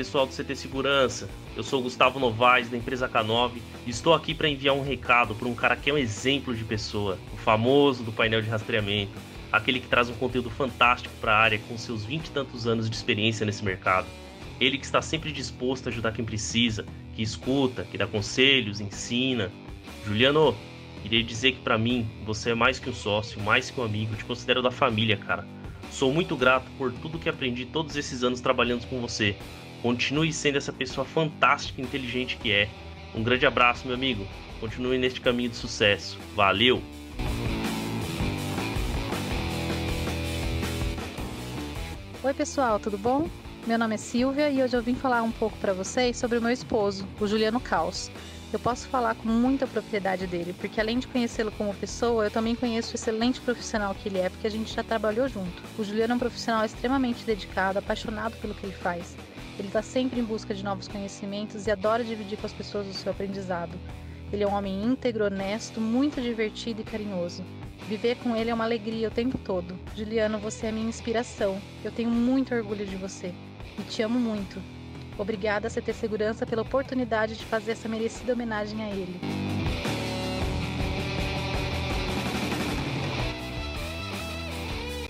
pessoal do CT Segurança, eu sou Gustavo Novaes da empresa K9 e estou aqui para enviar um recado para um cara que é um exemplo de pessoa, o famoso do painel de rastreamento, aquele que traz um conteúdo fantástico para a área com seus 20 e tantos anos de experiência nesse mercado. Ele que está sempre disposto a ajudar quem precisa, que escuta, que dá conselhos, ensina. Juliano, queria dizer que para mim você é mais que um sócio, mais que um amigo, te considero da família, cara. Sou muito grato por tudo que aprendi todos esses anos trabalhando com você. Continue sendo essa pessoa fantástica e inteligente que é. Um grande abraço, meu amigo. Continue neste caminho de sucesso. Valeu! Oi, pessoal, tudo bom? Meu nome é Silvia e hoje eu vim falar um pouco para vocês sobre o meu esposo, o Juliano Caos. Eu posso falar com muita propriedade dele, porque além de conhecê-lo como pessoa, eu também conheço o excelente profissional que ele é, porque a gente já trabalhou junto. O Juliano é um profissional extremamente dedicado, apaixonado pelo que ele faz. Ele está sempre em busca de novos conhecimentos e adora dividir com as pessoas o seu aprendizado. Ele é um homem íntegro, honesto, muito divertido e carinhoso. Viver com ele é uma alegria o tempo todo. Juliano, você é minha inspiração. Eu tenho muito orgulho de você. E te amo muito. Obrigada, CT Segurança, pela oportunidade de fazer essa merecida homenagem a ele.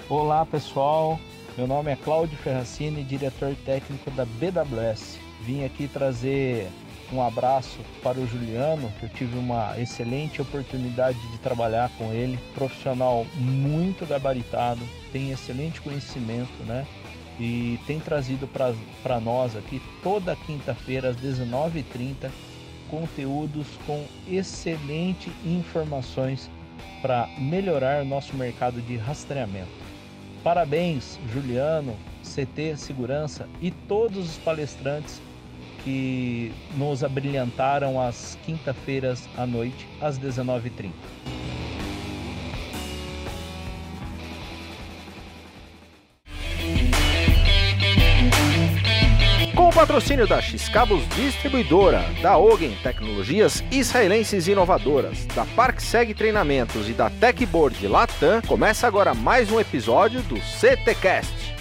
Olá pessoal, meu nome é Cláudio Ferracini, diretor técnico da BWS. Vim aqui trazer um abraço para o Juliano, que eu tive uma excelente oportunidade de trabalhar com ele, profissional muito gabaritado, tem excelente conhecimento, né? e tem trazido para nós aqui toda quinta-feira às 19h30 conteúdos com excelente informações para melhorar nosso mercado de rastreamento. Parabéns, Juliano, CT Segurança e todos os palestrantes que nos abrilhantaram às quinta-feiras à noite às 19h30. Patrocínio da X-Cabos Distribuidora, da Ogen Tecnologias Israelenses Inovadoras, da ParkSeg Treinamentos e da Techboard Latam, começa agora mais um episódio do CTcast.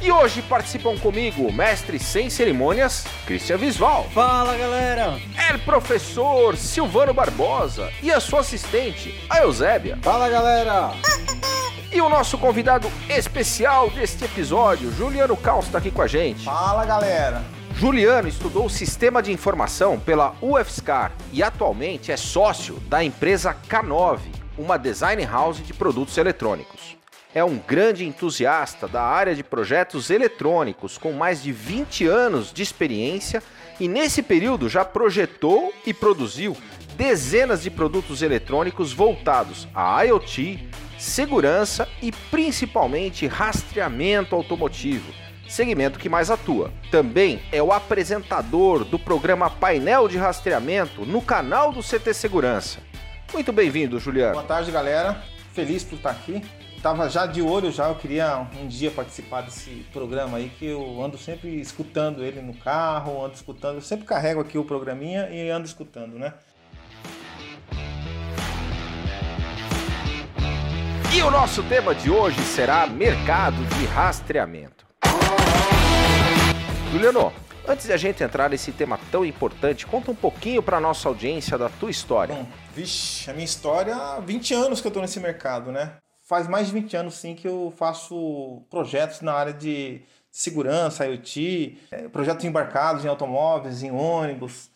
E hoje participam comigo o mestre sem cerimônias, Cristian Visval. Fala galera! É o professor Silvano Barbosa e a sua assistente, a Eusébia. Fala galera! E o nosso convidado especial deste episódio, Juliano Caos, está aqui com a gente. Fala galera! Juliano estudou Sistema de Informação pela UFSCar e atualmente é sócio da empresa K9, uma design house de produtos eletrônicos. É um grande entusiasta da área de projetos eletrônicos, com mais de 20 anos de experiência e nesse período já projetou e produziu dezenas de produtos eletrônicos voltados a IoT, segurança e principalmente rastreamento automotivo, segmento que mais atua. Também é o apresentador do programa Painel de Rastreamento no canal do CT Segurança. Muito bem-vindo, Juliano. Boa tarde, galera. Feliz por estar aqui. Tava já de olho já, eu queria um dia participar desse programa aí que eu ando sempre escutando ele no carro, ando escutando, eu sempre carrego aqui o programinha e ando escutando, né? E o nosso tema de hoje será mercado de rastreamento. Juliano, Antes de a gente entrar nesse tema tão importante, conta um pouquinho para nossa audiência da tua história. Bom, vixe, a minha história há 20 anos que eu estou nesse mercado, né? Faz mais de 20 anos sim que eu faço projetos na área de segurança, IoT, é, projetos embarcados em automóveis, em ônibus.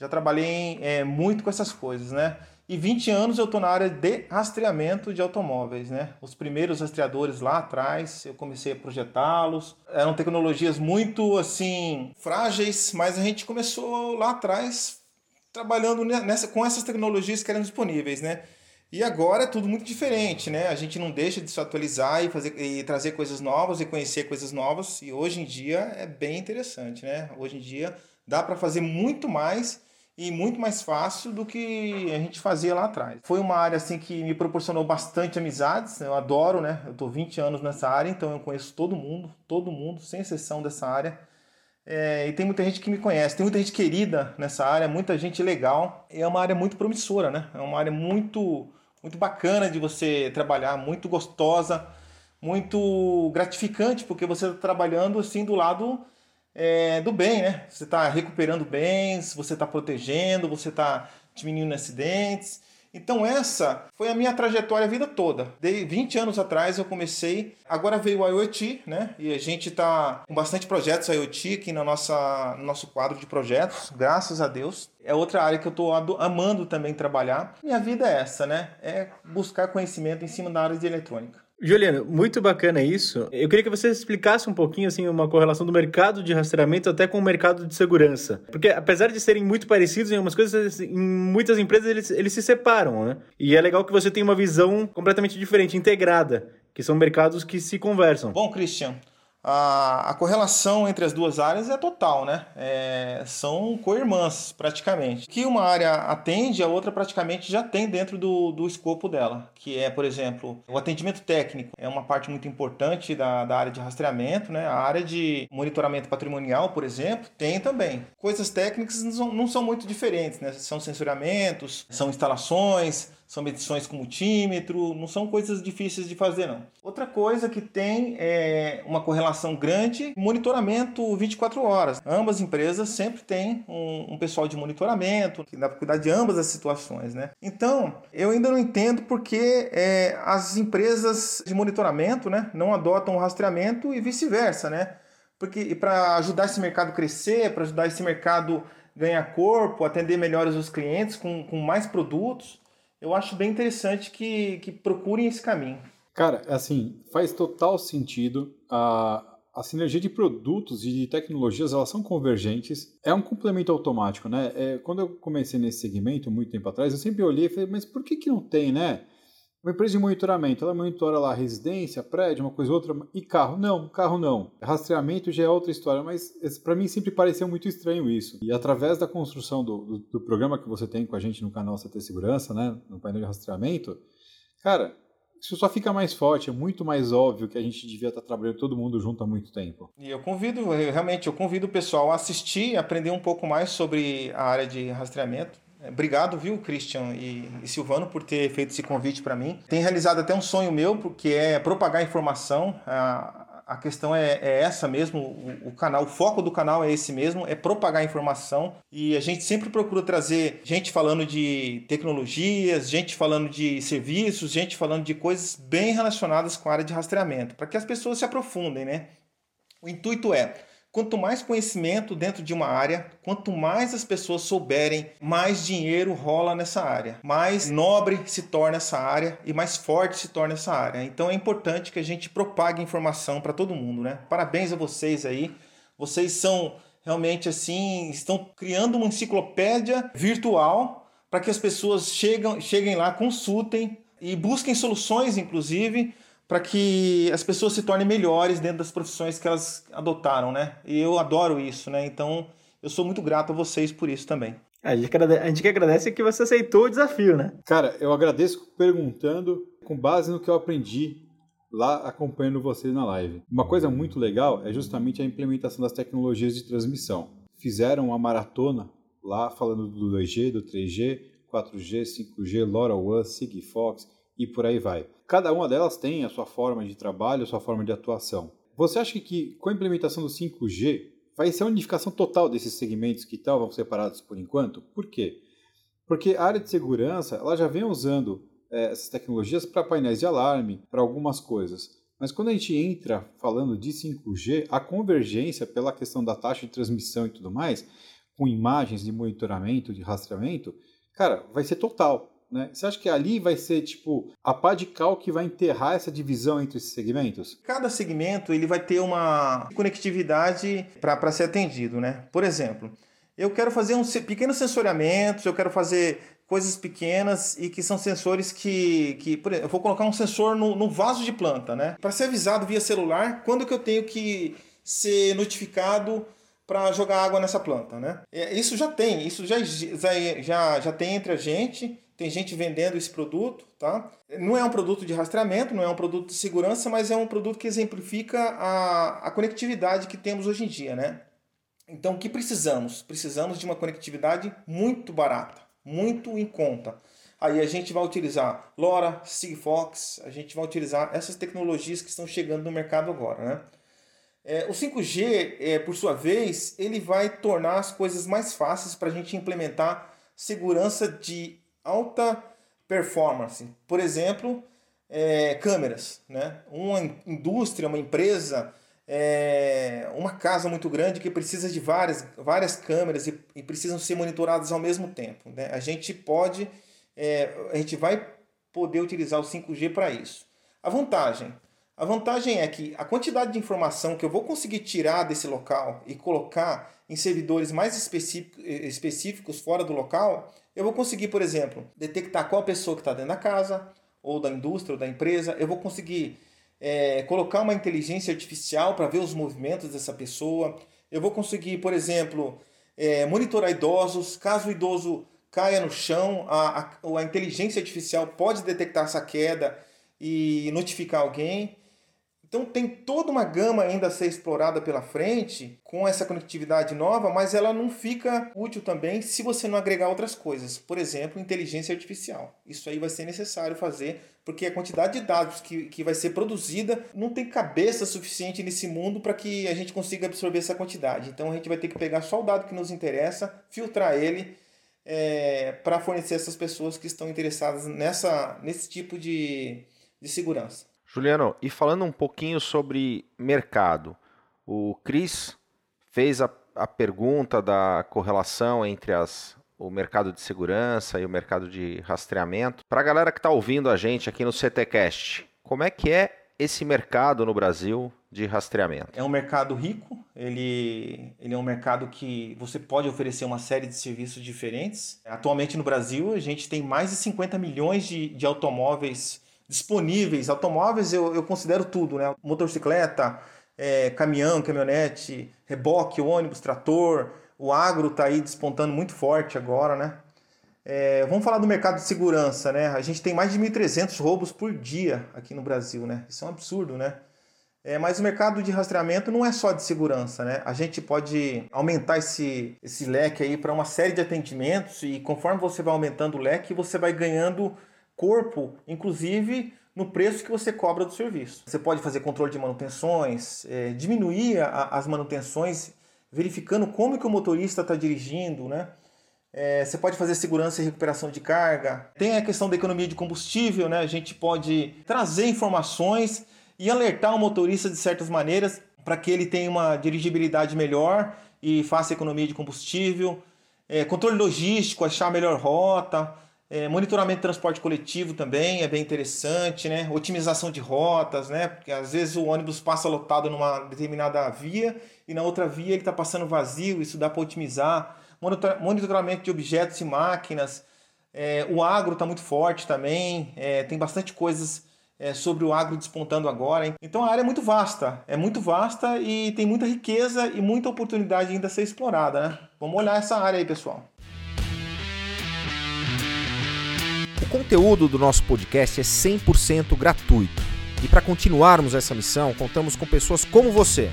Já trabalhei é, muito com essas coisas, né? E 20 anos eu estou na área de rastreamento de automóveis, né? Os primeiros rastreadores lá atrás, eu comecei a projetá-los. Eram tecnologias muito, assim, frágeis, mas a gente começou lá atrás trabalhando nessa, com essas tecnologias que eram disponíveis, né? E agora é tudo muito diferente, né? A gente não deixa de se atualizar e, fazer, e trazer coisas novas e conhecer coisas novas. E hoje em dia é bem interessante, né? Hoje em dia dá para fazer muito mais e muito mais fácil do que a gente fazia lá atrás. Foi uma área assim que me proporcionou bastante amizades. Eu adoro, né? Eu tô 20 anos nessa área, então eu conheço todo mundo, todo mundo, sem exceção dessa área. É, e tem muita gente que me conhece, tem muita gente querida nessa área, muita gente legal. É uma área muito promissora, né? É uma área muito muito bacana de você trabalhar, muito gostosa, muito gratificante, porque você está trabalhando assim do lado é, do bem, né? Você está recuperando bens, você está protegendo, você está diminuindo acidentes. Então essa foi a minha trajetória a vida toda. De 20 anos atrás eu comecei, agora veio o IoT, né? E a gente está com bastante projetos IoT aqui na nossa, no nosso quadro de projetos, graças a Deus. É outra área que eu estou amando também trabalhar. Minha vida é essa, né? É buscar conhecimento em cima da área de eletrônica. Juliano, muito bacana isso. Eu queria que você explicasse um pouquinho assim uma correlação do mercado de rastreamento até com o mercado de segurança. Porque apesar de serem muito parecidos em algumas coisas, em muitas empresas eles, eles se separam, né? E é legal que você tenha uma visão completamente diferente, integrada, que são mercados que se conversam. Bom, Christian, a, a correlação entre as duas áreas é total, né? É, são co-irmãs, praticamente. Que uma área atende, a outra praticamente já tem dentro do, do escopo dela, que é, por exemplo, o atendimento técnico. É uma parte muito importante da, da área de rastreamento, né? A área de monitoramento patrimonial, por exemplo, tem também. Coisas técnicas não são, não são muito diferentes, né? São sensoriamentos, são instalações, são medições com multímetro, não são coisas difíceis de fazer não. Outra coisa que tem é uma correlação grande, monitoramento 24 horas. Ambas empresas sempre têm um, um pessoal de monitoramento que dá para cuidar de ambas as situações, né? Então, eu ainda não entendo porque é, as empresas de monitoramento, né, não adotam o rastreamento e vice-versa, né? Porque para ajudar esse mercado a crescer, para ajudar esse mercado ganhar corpo, atender melhores os clientes com, com mais produtos, eu acho bem interessante que, que procurem esse caminho. Cara, assim, faz total sentido. A, a sinergia de produtos e de tecnologias, elas são convergentes. É um complemento automático, né? É, quando eu comecei nesse segmento, muito tempo atrás, eu sempre olhei e falei, mas por que, que não tem, né? Uma empresa de monitoramento, ela monitora lá residência, prédio, uma coisa ou outra, e carro? Não, carro não. Rastreamento já é outra história, mas para mim sempre pareceu muito estranho isso. E através da construção do, do, do, programa que você tem com a gente no canal CT Segurança, né, no painel de rastreamento, cara, isso só fica mais forte, é muito mais óbvio que a gente devia estar trabalhando todo mundo junto há muito tempo. E eu convido, eu, realmente, eu convido o pessoal a assistir, aprender um pouco mais sobre a área de rastreamento obrigado, viu, Christian e, e Silvano, por ter feito esse convite para mim. Tem realizado até um sonho meu, porque é propagar informação. A, a questão é, é essa mesmo, o, o, canal, o foco do canal é esse mesmo, é propagar informação. E a gente sempre procura trazer gente falando de tecnologias, gente falando de serviços, gente falando de coisas bem relacionadas com a área de rastreamento, para que as pessoas se aprofundem, né? O intuito é Quanto mais conhecimento dentro de uma área, quanto mais as pessoas souberem, mais dinheiro rola nessa área, mais nobre se torna essa área e mais forte se torna essa área. Então é importante que a gente propague informação para todo mundo, né? Parabéns a vocês aí. Vocês são realmente assim, estão criando uma enciclopédia virtual para que as pessoas chegam, cheguem lá, consultem e busquem soluções, inclusive, para que as pessoas se tornem melhores dentro das profissões que elas adotaram, né? E eu adoro isso, né? Então, eu sou muito grato a vocês por isso também. A gente, a gente que agradece que você aceitou o desafio, né? Cara, eu agradeço perguntando com base no que eu aprendi lá acompanhando vocês na live. Uma coisa muito legal é justamente a implementação das tecnologias de transmissão. Fizeram uma maratona lá falando do 2G, do 3G, 4G, 5G, LoRaWAN, Sigfox e por aí vai. Cada uma delas tem a sua forma de trabalho, a sua forma de atuação. Você acha que com a implementação do 5G vai ser a unificação total desses segmentos que estavam separados por enquanto. Por quê? Porque a área de segurança ela já vem usando é, essas tecnologias para painéis de alarme, para algumas coisas. Mas quando a gente entra falando de 5G, a convergência pela questão da taxa de transmissão e tudo mais, com imagens de monitoramento, de rastreamento, cara, vai ser total. Né? Você acha que ali vai ser tipo a pá de cal que vai enterrar essa divisão entre esses segmentos? Cada segmento ele vai ter uma conectividade para ser atendido, né? Por exemplo, eu quero fazer um pequenos sensoriamentos, eu quero fazer coisas pequenas e que são sensores que, que por exemplo, eu vou colocar um sensor no, no vaso de planta, né? Para ser avisado via celular quando que eu tenho que ser notificado para jogar água nessa planta, né? É, isso já tem, isso já, já, já tem entre a gente tem gente vendendo esse produto, tá? Não é um produto de rastreamento, não é um produto de segurança, mas é um produto que exemplifica a, a conectividade que temos hoje em dia, né? Então, o que precisamos? Precisamos de uma conectividade muito barata, muito em conta. Aí a gente vai utilizar LoRa, Sigfox, a gente vai utilizar essas tecnologias que estão chegando no mercado agora, né? É, o 5G, é, por sua vez, ele vai tornar as coisas mais fáceis para a gente implementar segurança de alta performance. Por exemplo, é, câmeras. Né? Uma indústria, uma empresa, é, uma casa muito grande que precisa de várias, várias câmeras e, e precisam ser monitoradas ao mesmo tempo. Né? A gente pode, é, a gente vai poder utilizar o 5G para isso. A vantagem. A vantagem é que a quantidade de informação que eu vou conseguir tirar desse local e colocar em servidores mais específicos fora do local eu vou conseguir, por exemplo, detectar qual pessoa que está dentro da casa, ou da indústria, ou da empresa. Eu vou conseguir é, colocar uma inteligência artificial para ver os movimentos dessa pessoa. Eu vou conseguir, por exemplo, é, monitorar idosos. Caso o idoso caia no chão, a, a, a inteligência artificial pode detectar essa queda e notificar alguém. Então tem toda uma gama ainda a ser explorada pela frente com essa conectividade nova, mas ela não fica útil também se você não agregar outras coisas. Por exemplo, inteligência artificial. Isso aí vai ser necessário fazer, porque a quantidade de dados que, que vai ser produzida não tem cabeça suficiente nesse mundo para que a gente consiga absorver essa quantidade. Então a gente vai ter que pegar só o dado que nos interessa, filtrar ele é, para fornecer essas pessoas que estão interessadas nessa, nesse tipo de, de segurança. Juliano, e falando um pouquinho sobre mercado, o Cris fez a, a pergunta da correlação entre as, o mercado de segurança e o mercado de rastreamento. Para a galera que está ouvindo a gente aqui no CTCast, como é que é esse mercado no Brasil de rastreamento? É um mercado rico, ele, ele é um mercado que você pode oferecer uma série de serviços diferentes. Atualmente no Brasil, a gente tem mais de 50 milhões de, de automóveis disponíveis. Automóveis eu, eu considero tudo, né? Motocicleta, é, caminhão, caminhonete, reboque, ônibus, trator. O agro está aí despontando muito forte agora, né? É, vamos falar do mercado de segurança, né? A gente tem mais de 1.300 roubos por dia aqui no Brasil, né? Isso é um absurdo, né? É, mas o mercado de rastreamento não é só de segurança, né? A gente pode aumentar esse, esse leque aí para uma série de atendimentos e conforme você vai aumentando o leque, você vai ganhando corpo, inclusive no preço que você cobra do serviço. Você pode fazer controle de manutenções, é, diminuir a, as manutenções, verificando como que o motorista está dirigindo, né? É, você pode fazer segurança e recuperação de carga. Tem a questão da economia de combustível, né? A gente pode trazer informações e alertar o motorista de certas maneiras para que ele tenha uma dirigibilidade melhor e faça economia de combustível. É, controle logístico, achar a melhor rota. É, monitoramento de transporte coletivo também é bem interessante, né? Otimização de rotas, né? Porque às vezes o ônibus passa lotado numa determinada via e na outra via ele está passando vazio, isso dá para otimizar. Monitoramento de objetos e máquinas. É, o agro está muito forte também, é, tem bastante coisas é, sobre o agro despontando agora. Hein? Então a área é muito vasta, é muito vasta e tem muita riqueza e muita oportunidade ainda a ser explorada. Né? Vamos olhar essa área aí, pessoal. Conteúdo do nosso podcast é 100% gratuito. E para continuarmos essa missão, contamos com pessoas como você.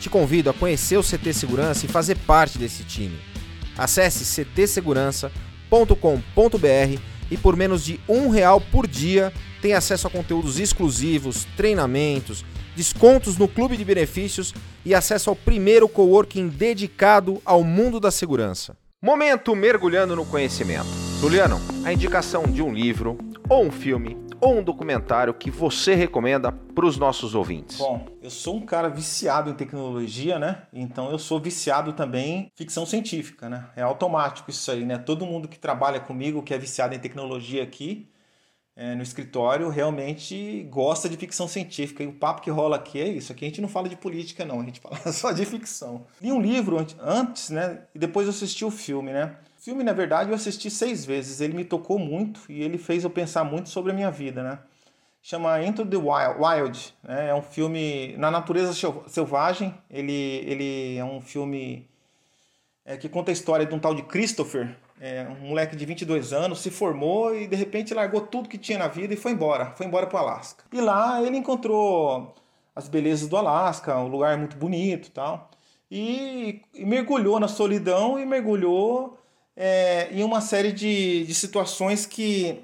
Te convido a conhecer o CT Segurança e fazer parte desse time. Acesse ctsegurança.com.br e por menos de um real por dia tem acesso a conteúdos exclusivos, treinamentos, descontos no clube de benefícios e acesso ao primeiro coworking dedicado ao mundo da segurança. Momento mergulhando no conhecimento. Juliano, a indicação de um livro, ou um filme, ou um documentário que você recomenda para os nossos ouvintes? Bom, eu sou um cara viciado em tecnologia, né? Então eu sou viciado também em ficção científica, né? É automático isso aí, né? Todo mundo que trabalha comigo, que é viciado em tecnologia aqui, é, no escritório, realmente gosta de ficção científica. E o papo que rola aqui é isso. Aqui a gente não fala de política, não. A gente fala só de ficção. Li um livro antes, né? E depois eu assisti o filme, né? O filme, na verdade, eu assisti seis vezes. Ele me tocou muito e ele fez eu pensar muito sobre a minha vida, né? Chama Into the Wild. Né? É um filme na natureza selvagem. Ele, ele é um filme é, que conta a história de um tal de Christopher, é, um moleque de 22 anos, se formou e de repente largou tudo que tinha na vida e foi embora. Foi embora para o Alasca. E lá ele encontrou as belezas do Alasca, um lugar muito bonito tal. E, e mergulhou na solidão e mergulhou é, em uma série de, de situações que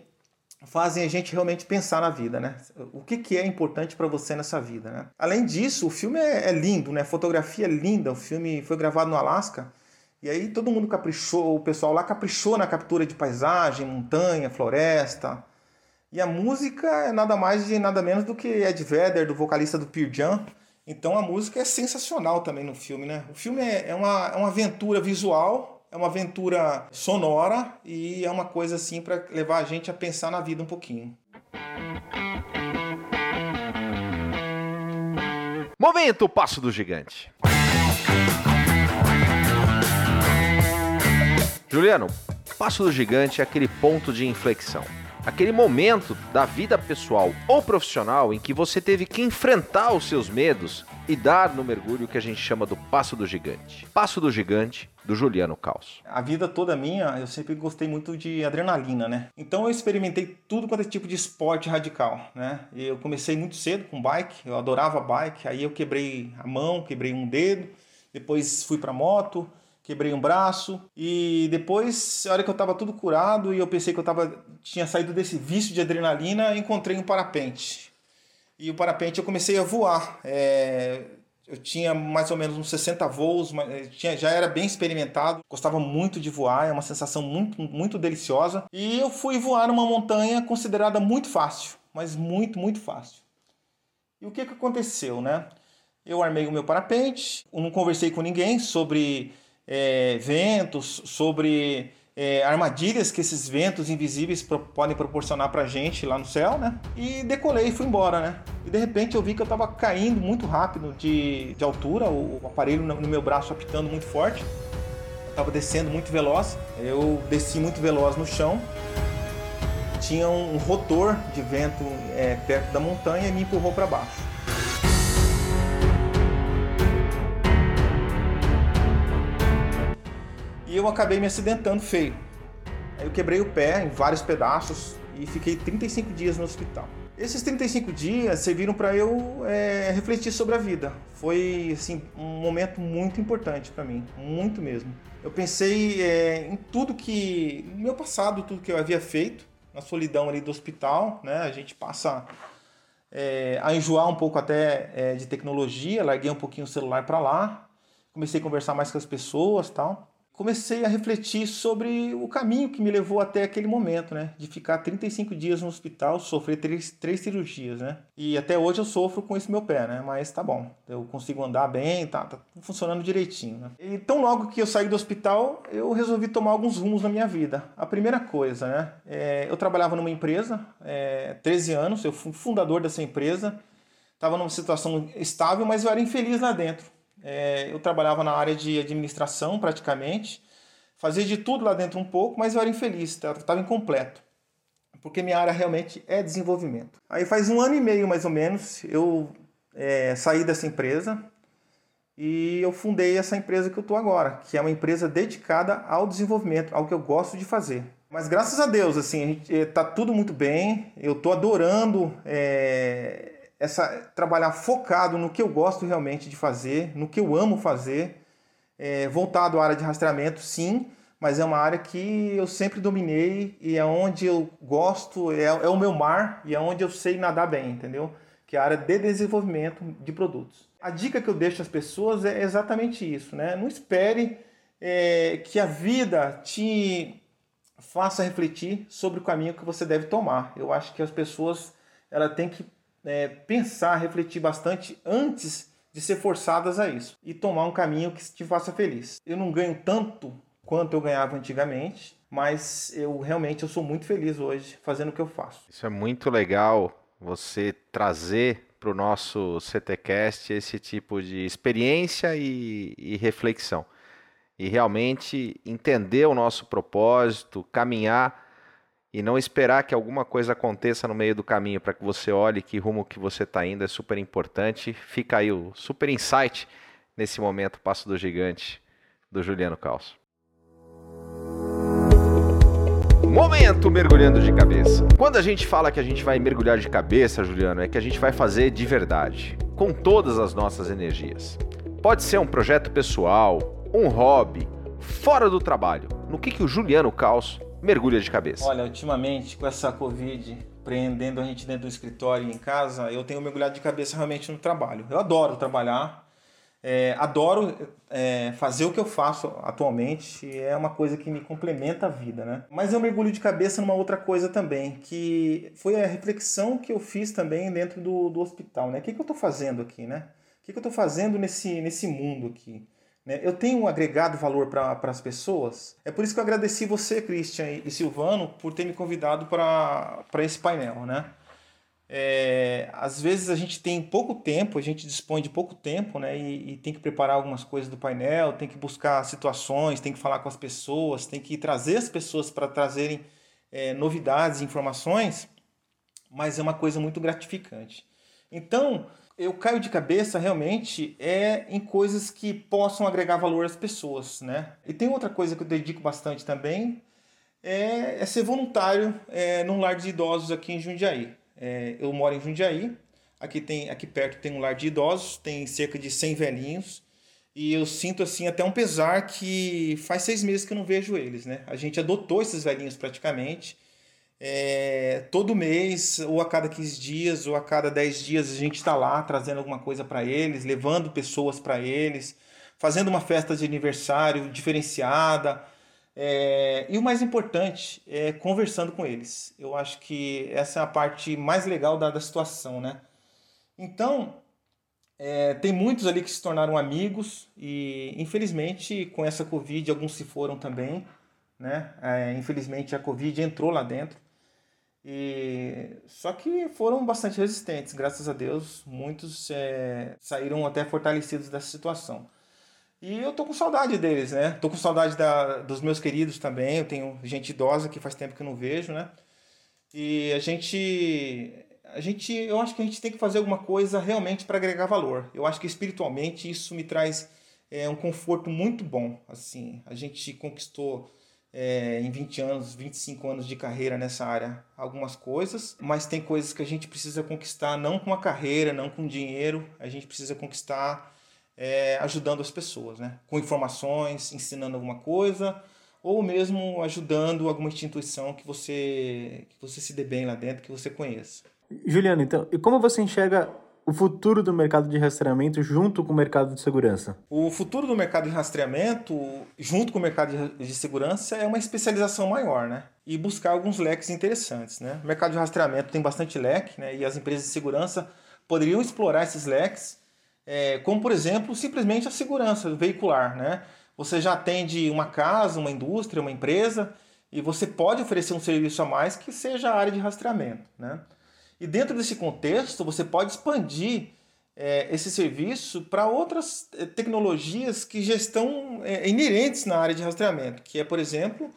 fazem a gente realmente pensar na vida, né? O que, que é importante para você nessa vida, né? Além disso, o filme é, é, lindo, né? A fotografia é linda. O filme foi gravado no Alasca. E aí todo mundo caprichou, o pessoal lá caprichou na captura de paisagem, montanha, floresta. E a música é nada mais e nada menos do que Ed Vedder, do vocalista do Pearl Jam. Então a música é sensacional também no filme, né? O filme é, é uma, é uma aventura visual é uma aventura sonora e é uma coisa assim para levar a gente a pensar na vida um pouquinho. Momento Passo do Gigante. Juliano, Passo do Gigante é aquele ponto de inflexão. Aquele momento da vida pessoal ou profissional em que você teve que enfrentar os seus medos e dar no mergulho que a gente chama do Passo do Gigante. Passo do Gigante, do Juliano Caos. A vida toda minha, eu sempre gostei muito de adrenalina, né? Então eu experimentei tudo quanto é tipo de esporte radical, né? Eu comecei muito cedo com bike, eu adorava bike, aí eu quebrei a mão, quebrei um dedo, depois fui para moto, quebrei um braço e depois, a hora que eu estava tudo curado e eu pensei que eu tava, tinha saído desse vício de adrenalina, encontrei um parapente. E o parapente eu comecei a voar. É, eu tinha mais ou menos uns 60 voos, mas tinha, já era bem experimentado, gostava muito de voar, é uma sensação muito, muito deliciosa. E eu fui voar numa montanha considerada muito fácil, mas muito, muito fácil. E o que, que aconteceu, né? Eu armei o meu parapente, não conversei com ninguém sobre é, ventos, sobre é, armadilhas que esses ventos invisíveis pro, podem proporcionar pra gente lá no céu, né? E decolei e fui embora, né? E de repente eu vi que eu tava caindo muito rápido de, de altura, o, o aparelho no, no, meu braço apitando muito forte. Eu tava descendo muito veloz, eu desci muito veloz no chão. Tinha um, um rotor de vento é, perto da montanha e me empurrou para baixo. E eu acabei me acidentando feio. Eu quebrei o pé em vários pedaços e fiquei 35 dias no hospital. Esses 35 dias serviram para eu é, refletir sobre a vida. Foi assim um momento muito importante para mim, muito mesmo. Eu pensei é, em tudo que no meu passado, tudo que eu havia feito na solidão ali do hospital, né? A gente passa é, a enjoar um pouco até é, de tecnologia, larguei um pouquinho o celular para lá, comecei a conversar mais com as pessoas, tal comecei a refletir sobre o caminho que me levou até aquele momento, né? De ficar 35 dias no hospital, sofrer três, três cirurgias, né? E até hoje eu sofro com esse meu pé, né? Mas tá bom, eu consigo andar bem, tá, tá funcionando direitinho, né? E tão logo que eu saí do hospital, eu resolvi tomar alguns rumos na minha vida. A primeira coisa, né? É, eu trabalhava numa empresa, é, 13 anos, eu fui fundador dessa empresa, estava numa situação estável, mas eu era infeliz lá dentro. É, eu trabalhava na área de administração praticamente, fazia de tudo lá dentro um pouco, mas eu era infeliz, estava tá, incompleto, porque minha área realmente é desenvolvimento. Aí faz um ano e meio mais ou menos eu é, saí dessa empresa e eu fundei essa empresa que eu estou agora, que é uma empresa dedicada ao desenvolvimento, ao que eu gosto de fazer. Mas graças a Deus, assim, está tudo muito bem. Eu estou adorando é, essa trabalhar focado no que eu gosto realmente de fazer, no que eu amo fazer, é, voltado à área de rastreamento, sim, mas é uma área que eu sempre dominei e é onde eu gosto, é, é o meu mar e é onde eu sei nadar bem, entendeu? que é a área de desenvolvimento de produtos. A dica que eu deixo às pessoas é exatamente isso, né? Não espere é, que a vida te faça refletir sobre o caminho que você deve tomar. Eu acho que as pessoas ela têm que é, pensar, refletir bastante antes de ser forçadas a isso e tomar um caminho que te faça feliz. Eu não ganho tanto quanto eu ganhava antigamente, mas eu realmente eu sou muito feliz hoje fazendo o que eu faço. Isso é muito legal você trazer para o nosso CTcast esse tipo de experiência e, e reflexão e realmente entender o nosso propósito, caminhar e não esperar que alguma coisa aconteça no meio do caminho para que você olhe que rumo que você está indo é super importante. Fica aí o super insight nesse momento Passo do Gigante do Juliano Calço. Momento mergulhando de cabeça. Quando a gente fala que a gente vai mergulhar de cabeça, Juliano, é que a gente vai fazer de verdade, com todas as nossas energias. Pode ser um projeto pessoal, um hobby, fora do trabalho. No que, que o Juliano Caos mergulha de cabeça? Olha, ultimamente com essa Covid prendendo a gente dentro do escritório e em casa, eu tenho mergulhado de cabeça realmente no trabalho. Eu adoro trabalhar, é, adoro é, fazer o que eu faço atualmente, é uma coisa que me complementa a vida, né? Mas eu mergulho de cabeça numa outra coisa também, que foi a reflexão que eu fiz também dentro do, do hospital, né? O que, que eu estou fazendo aqui, né? O que, que eu estou fazendo nesse, nesse mundo aqui? Né? Eu tenho um agregado valor para as pessoas. É por isso que eu agradeci você, Christian e Silvano, por ter me convidado para esse painel. Né? É, às vezes a gente tem pouco tempo, a gente dispõe de pouco tempo, né? E, e, tem que preparar algumas coisas do painel, tem que buscar situações, tem que falar com as pessoas, tem que trazer as pessoas para trazerem é, novidades, informações, mas é uma coisa muito gratificante. Então, eu caio de cabeça realmente é em coisas que possam agregar valor às pessoas, né? E tem outra coisa que eu dedico bastante também, é, é ser voluntário é, num lar de idosos aqui em Jundiaí. É, eu moro em Jundiaí, aqui, tem, aqui perto tem um lar de idosos, tem cerca de 100 velhinhos, e eu sinto assim até um pesar que faz seis meses que eu não vejo eles, né? A gente adotou esses velhinhos praticamente, é, todo mês, ou a cada 15 dias, ou a cada 10 dias, a gente está lá trazendo alguma coisa para eles, levando pessoas para eles, fazendo uma festa de aniversário diferenciada. É, e o mais importante é conversando com eles. Eu acho que essa é a parte mais legal da, da situação, né? Então, é, tem muitos ali que se tornaram amigos e, infelizmente, com essa Covid, alguns se foram também, né? É, infelizmente, a Covid entrou lá dentro. E só que foram bastante resistentes, graças a Deus, muitos é, saíram até fortalecidos dessa situação. E eu tô com saudade deles, né? Tô com saudade da, dos meus queridos também. Eu tenho gente idosa que faz tempo que eu não vejo, né? E a gente a gente, eu acho que a gente tem que fazer alguma coisa realmente para agregar valor. Eu acho que espiritualmente isso me traz é, um conforto muito bom. Assim, a gente conquistou é, em 20 anos, 25 anos de carreira nessa área algumas coisas, mas tem coisas que a gente precisa conquistar não com a carreira, não com dinheiro, a gente precisa conquistar é, ajudando as pessoas, né? com informações, ensinando alguma coisa, ou mesmo ajudando alguma instituição que você, que você se dê bem lá dentro, que você conheça. Juliano, então, e como você enxerga o futuro do mercado de rastreamento junto com o mercado de segurança? O futuro do mercado de rastreamento, junto com o mercado de segurança, é uma especialização maior, né? E buscar alguns leques interessantes, né? O mercado de rastreamento tem bastante leque, né? E as empresas de segurança poderiam explorar esses leques, é, como, por exemplo, simplesmente a segurança veicular, né? Você já atende uma casa, uma indústria, uma empresa, e você pode oferecer um serviço a mais que seja a área de rastreamento, né? E dentro desse contexto, você pode expandir é, esse serviço para outras é, tecnologias que já estão é, inerentes na área de rastreamento, que é, por exemplo,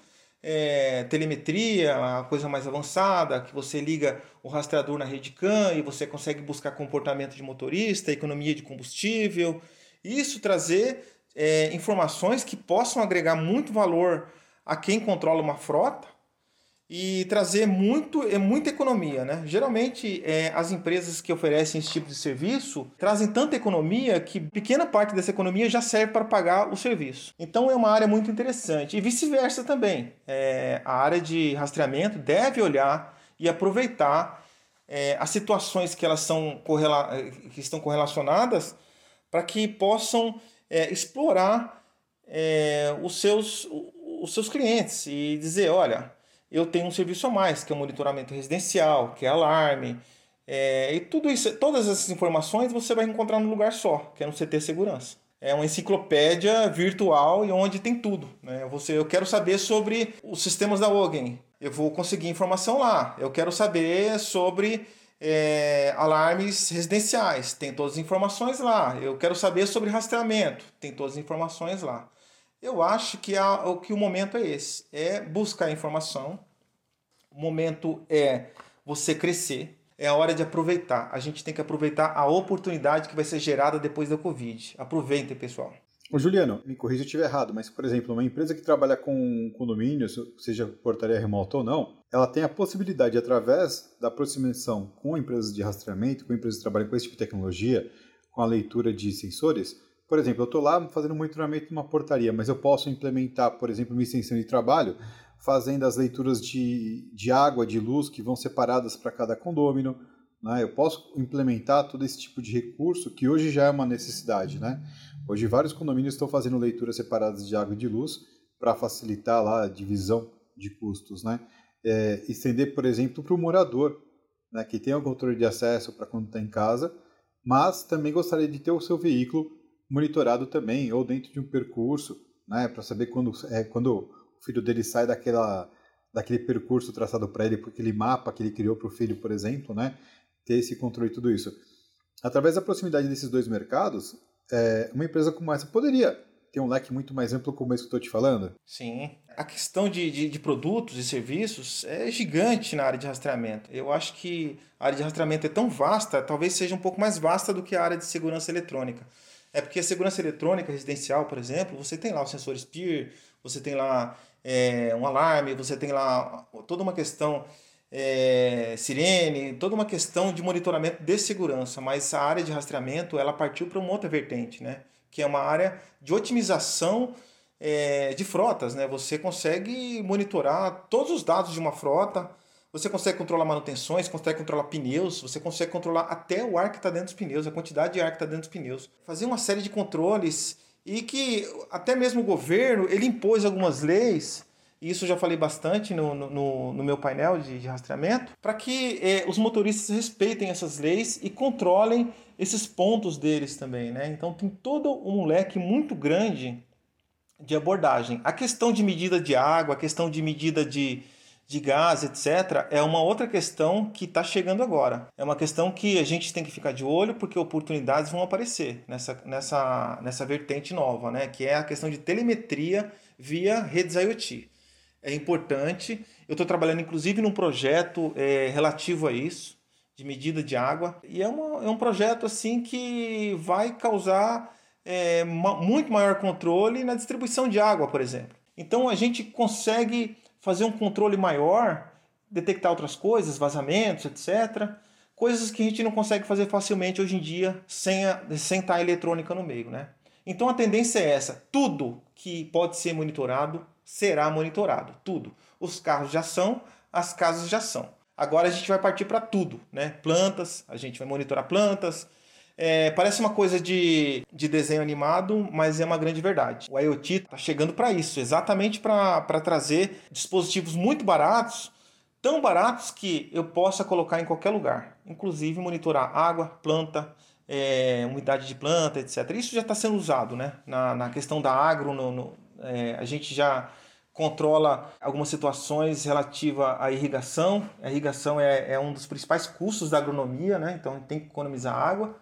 é, telemetria, a coisa mais avançada, que você liga o rastreador na rede CAN e você consegue buscar comportamento de motorista, economia de combustível. Isso trazer é, informações que possam agregar muito valor a quem controla uma frota e trazer muito, é muita economia. Né? Geralmente, é, as empresas que oferecem esse tipo de serviço trazem tanta economia que pequena parte dessa economia já serve para pagar o serviço. Então, é uma área muito interessante. E vice-versa também. É, a área de rastreamento deve olhar e aproveitar é, as situações que elas são correla que estão correlacionadas para que possam é, explorar é, os, seus, os seus clientes e dizer, olha, eu tenho um serviço a mais, que é o monitoramento residencial, que é alarme, é, e tudo isso, todas essas informações você vai encontrar num lugar só, que é no CT Segurança. É uma enciclopédia virtual e onde tem tudo. Né? Você, eu quero saber sobre os sistemas da Ogen. Eu vou conseguir informação lá. Eu quero saber sobre é, alarmes residenciais. Tem todas as informações lá. Eu quero saber sobre rastreamento. Tem todas as informações lá. Eu acho que, o, que o momento é esse. É buscar informação. O momento é você crescer é a hora de aproveitar. A gente tem que aproveitar a oportunidade que vai ser gerada depois da Covid. Aproveitem, pessoal. Ô Juliano, me corrija se eu estiver errado, mas, por exemplo, uma empresa que trabalha com condomínios, seja portaria remota ou não, ela tem a possibilidade, através da aproximação com empresas de rastreamento, com empresas que trabalham com esse tipo de tecnologia, com a leitura de sensores, por exemplo, eu estou lá fazendo monitoramento de uma portaria, mas eu posso implementar, por exemplo, uma extensão de trabalho fazendo as leituras de, de água, de luz, que vão separadas para cada condômino. Né? Eu posso implementar todo esse tipo de recurso, que hoje já é uma necessidade. Né? Hoje, vários condomínios estão fazendo leituras separadas de água e de luz para facilitar lá a divisão de custos. Né? É, estender, por exemplo, para o morador, né, que tem o controle de acesso para quando está em casa, mas também gostaria de ter o seu veículo monitorado também, ou dentro de um percurso, né, para saber quando, é, quando o filho dele sai daquela, daquele percurso traçado para ele, por aquele mapa que ele criou para o filho, por exemplo, né? ter esse controle e tudo isso. Através da proximidade desses dois mercados, é, uma empresa como essa poderia ter um leque muito mais amplo como esse que estou te falando? Sim. A questão de, de, de, produtos e serviços é gigante na área de rastreamento. Eu acho que a área de rastreamento é tão vasta, talvez seja um pouco mais vasta do que a área de segurança eletrônica. É porque a segurança eletrônica residencial, por exemplo, você tem lá o sensor SPIR, você tem lá é, um alarme, você tem lá toda uma questão é, sirene, toda uma questão de monitoramento de segurança, mas a área de rastreamento ela partiu para uma outra vertente, né? que é uma área de otimização é, de frotas. Né? Você consegue monitorar todos os dados de uma frota, você consegue controlar manutenções, consegue controlar pneus, você consegue controlar até o ar que está dentro dos pneus, a quantidade de ar que está dentro dos pneus. Fazer uma série de controles e que até mesmo o governo ele impôs algumas leis e isso já falei bastante no, no, no meu painel de, de rastreamento, para que eh, os motoristas respeitem essas leis e controlem esses pontos deles também. Né? Então tem todo um leque muito grande de abordagem. A questão de medida de água, a questão de medida de, de gás, etc., é uma outra questão que está chegando agora. É uma questão que a gente tem que ficar de olho porque oportunidades vão aparecer nessa, nessa, nessa vertente nova, né? que é a questão de telemetria via redes IoT. É importante. Eu estou trabalhando inclusive num projeto é, relativo a isso, de medida de água. E é, uma, é um projeto assim que vai causar é, muito maior controle na distribuição de água, por exemplo. Então a gente consegue fazer um controle maior, detectar outras coisas, vazamentos, etc. Coisas que a gente não consegue fazer facilmente hoje em dia sem, a, sem estar a eletrônica no meio, né? Então a tendência é essa: tudo que pode ser monitorado será monitorado, tudo. Os carros já são, as casas já são. Agora a gente vai partir para tudo, né? Plantas, a gente vai monitorar plantas. É, parece uma coisa de, de desenho animado, mas é uma grande verdade. O IoT está chegando para isso, exatamente para trazer dispositivos muito baratos, tão baratos que eu possa colocar em qualquer lugar, inclusive monitorar água, planta, é, umidade de planta, etc. Isso já está sendo usado né? na, na questão da agro, no, no é, a gente já controla algumas situações relativas à irrigação. A irrigação é, é um dos principais custos da agronomia, né? então tem que economizar água.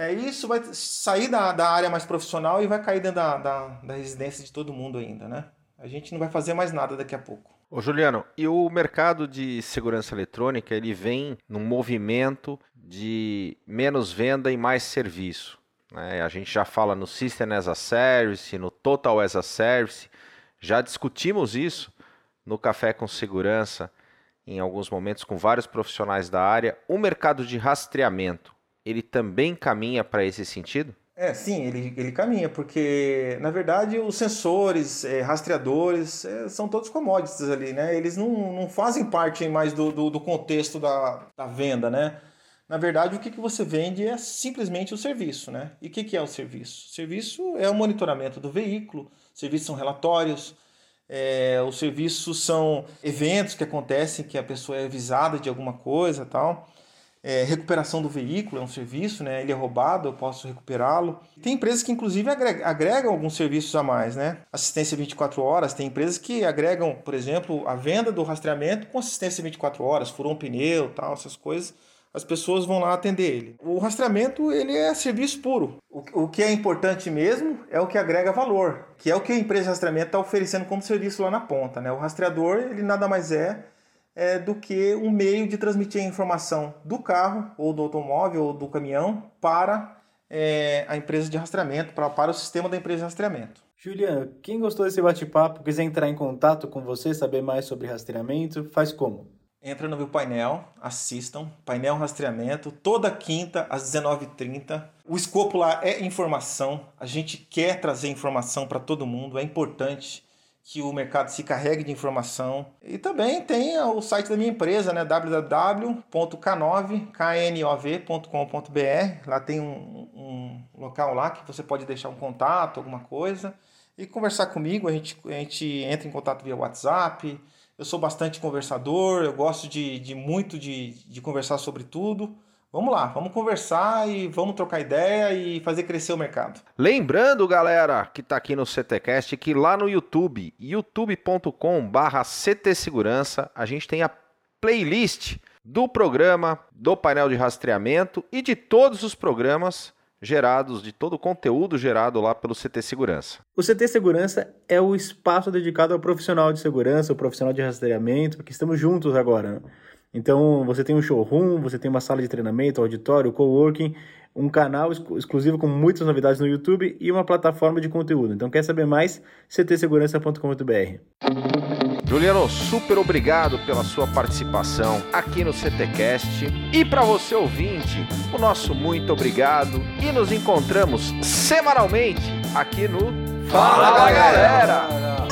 É, isso vai sair da, da área mais profissional e vai cair dentro da, da, da residência de todo mundo ainda. Né? A gente não vai fazer mais nada daqui a pouco. Ô Juliano, e o mercado de segurança eletrônica ele vem num movimento de menos venda e mais serviço. Né? A gente já fala no System as a Service, no Total as a Service. Já discutimos isso no Café com Segurança, em alguns momentos com vários profissionais da área. O mercado de rastreamento, ele também caminha para esse sentido? É, sim, ele, ele caminha, porque na verdade os sensores, é, rastreadores, é, são todos commodities ali, né? Eles não, não fazem parte mais do, do, do contexto da, da venda, né? Na verdade, o que, que você vende é simplesmente o serviço, né? E o que, que é o serviço? O serviço é o monitoramento do veículo, serviços são relatórios, é, os serviços são eventos que acontecem que a pessoa é avisada de alguma coisa tal. É, recuperação do veículo é um serviço, né? Ele é roubado, eu posso recuperá-lo. Tem empresas que inclusive agregam, agregam, alguns serviços a mais, né? Assistência 24 horas, tem empresas que agregam, por exemplo, a venda do rastreamento com assistência 24 horas, furou um pneu, tal, essas coisas. As pessoas vão lá atender ele. O rastreamento ele é serviço puro. O, o que é importante mesmo é o que agrega valor, que é o que a empresa de rastreamento está oferecendo como serviço lá na ponta, né? O rastreador ele nada mais é é, do que um meio de transmitir a informação do carro, ou do automóvel, ou do caminhão, para é, a empresa de rastreamento, para, para o sistema da empresa de rastreamento. Juliana, quem gostou desse bate-papo, quiser entrar em contato com você, saber mais sobre rastreamento, faz como? Entra no meu painel, assistam, painel rastreamento, toda quinta às 19h30. O escopo lá é informação, a gente quer trazer informação para todo mundo, é importante que o mercado se carregue de informação. E também tem o site da minha empresa, né, www.k9knov.com.br. Lá tem um, um, local lá que você pode deixar um contato, alguma coisa, e conversar comigo. A gente, a gente entra em contato via WhatsApp. Eu sou bastante conversador, eu gosto de, de muito de, de conversar sobre tudo. Vamos lá, vamos conversar e vamos trocar ideia e fazer crescer o mercado. Lembrando, galera, que está aqui no CTcast, que lá no YouTube, youtube.com/ct segurança, a gente tem a playlist do programa, do painel de rastreamento e de todos os programas gerados, de todo o conteúdo gerado lá pelo CT Segurança. O CT Segurança é o espaço dedicado ao profissional de segurança, ao profissional de rastreamento, porque estamos juntos agora. Né? Então, você tem um showroom, você tem uma sala de treinamento, auditório, coworking, um canal exclusivo com muitas novidades no YouTube e uma plataforma de conteúdo. Então, quer saber mais? ctsegurança.com.br. Juliano, super obrigado pela sua participação aqui no CTcast. E para você ouvinte, o nosso muito obrigado e nos encontramos semanalmente aqui no Fala, Fala galera. galera.